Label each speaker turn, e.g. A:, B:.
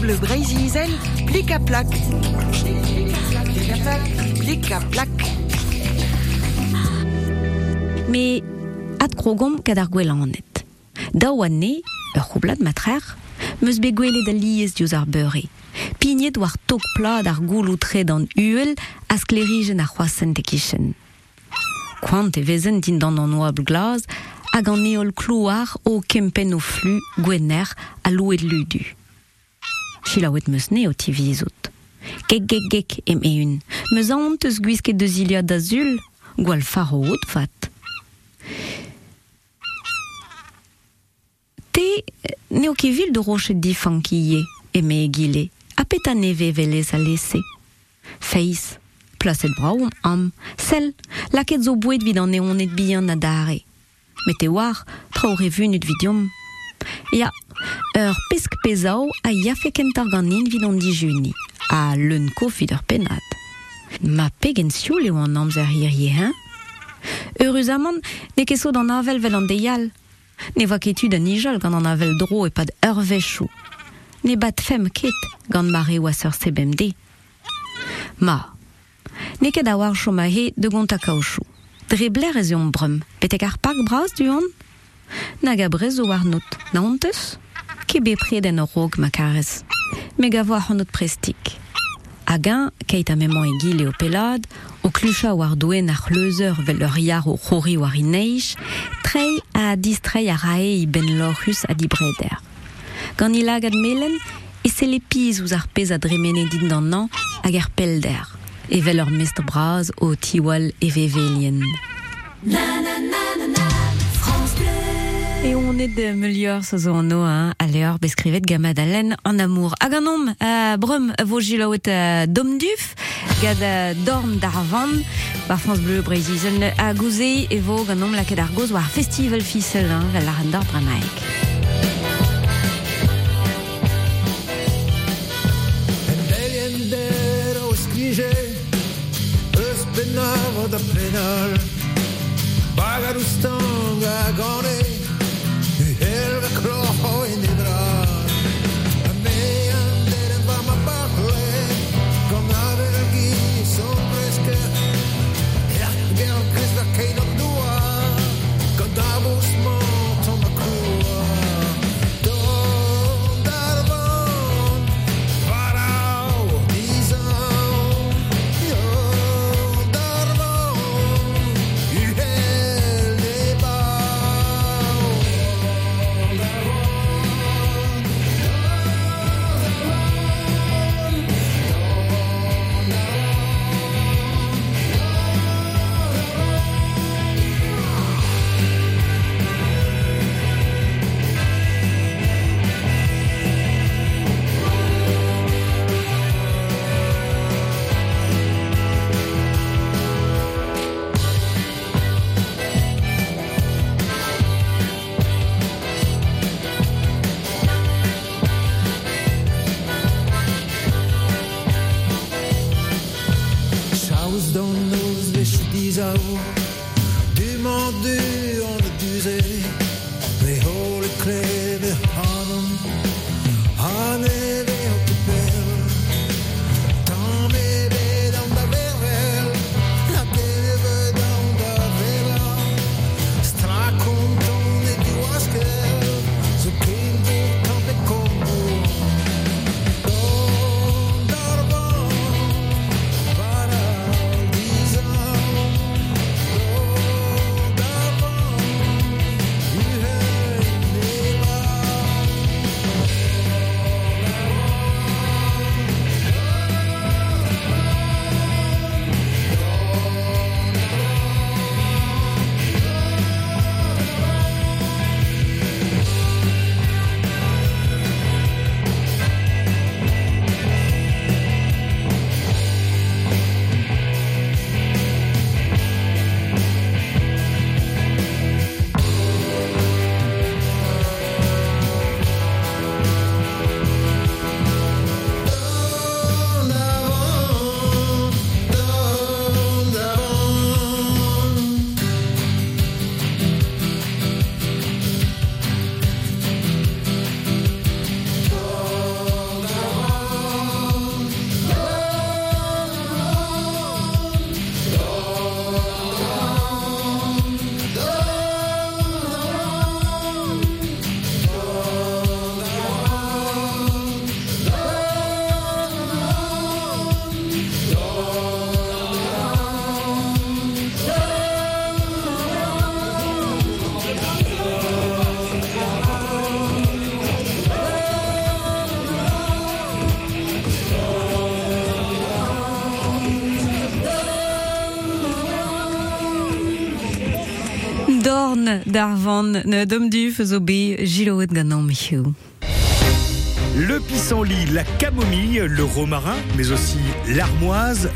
A: Bleu Brésil, plic à plaque. Plic à plaque.
B: Mais at krogom kad ar gwelanet. Da oa ne, ur c'houblad matrer, meus be gwelet a liez diouz ar beure. Pignet war tok plad ar gouloutre d'an uel a sklerigen ar c'hoasen de kichen. Quant e vezen din d'an an oabl glaz, hag an eol klouar o kempen o flu gwener a louet ludu. Meus ne o ti vizout. Gek gek gek em eun. Meus ant eus gwisket deus iliad d'azul, gwal faro out vat. Te neo ket vil de rochet difan ki ye, eme e gile, a a neve velez a lese. Feiz, plaset braoum am, sel, laket zo bouet vid an eonet bihan na dare. Met e war, tra o revunut vidiom. Ya, ur pesk pezao a yafe kentar ganin vid an dijuni, a leun ko vid ur penad. Ma pegen sioul eo an amzer hir ye, hein? Eurus amant, ne ket so d'an avel vel an deial. Ne ketu da nijal gant an avel dro e pad ur vechou. Ne bat fem ket gant mare oas ur sebem de. Ma, ne ket a war de gont a kaochou. Dre bler ez brum, petek ar pak du? Nag a brez o war not, na honteus? Ke be pred en o rog ma karez. Me ga voa honot prestik. Agen, keit a memon e gile o pelad, o klucha war doen ar leuzer vel o c'hori war a distrei a rae i ben a libreder. Gant i lagad melen, e se le piz ouz ar ar pelder, e braz tiwal e. Et on est de melior zo anno hein, a leor beskrivet gamad a len an amour. Hag an om, brum vo jilaouet uh, dom duf, gad uh, dorm d'ar van, France Bleu Brésil a gouze e vo gant om laket ar festival fissel, hein, vel ar an dor
C: gane music.
B: Zorn d'Arvan, ne dom du zo be giloet gant michou.
D: Le pissenlit, la camomille, le romarin, mais aussi l'armoise,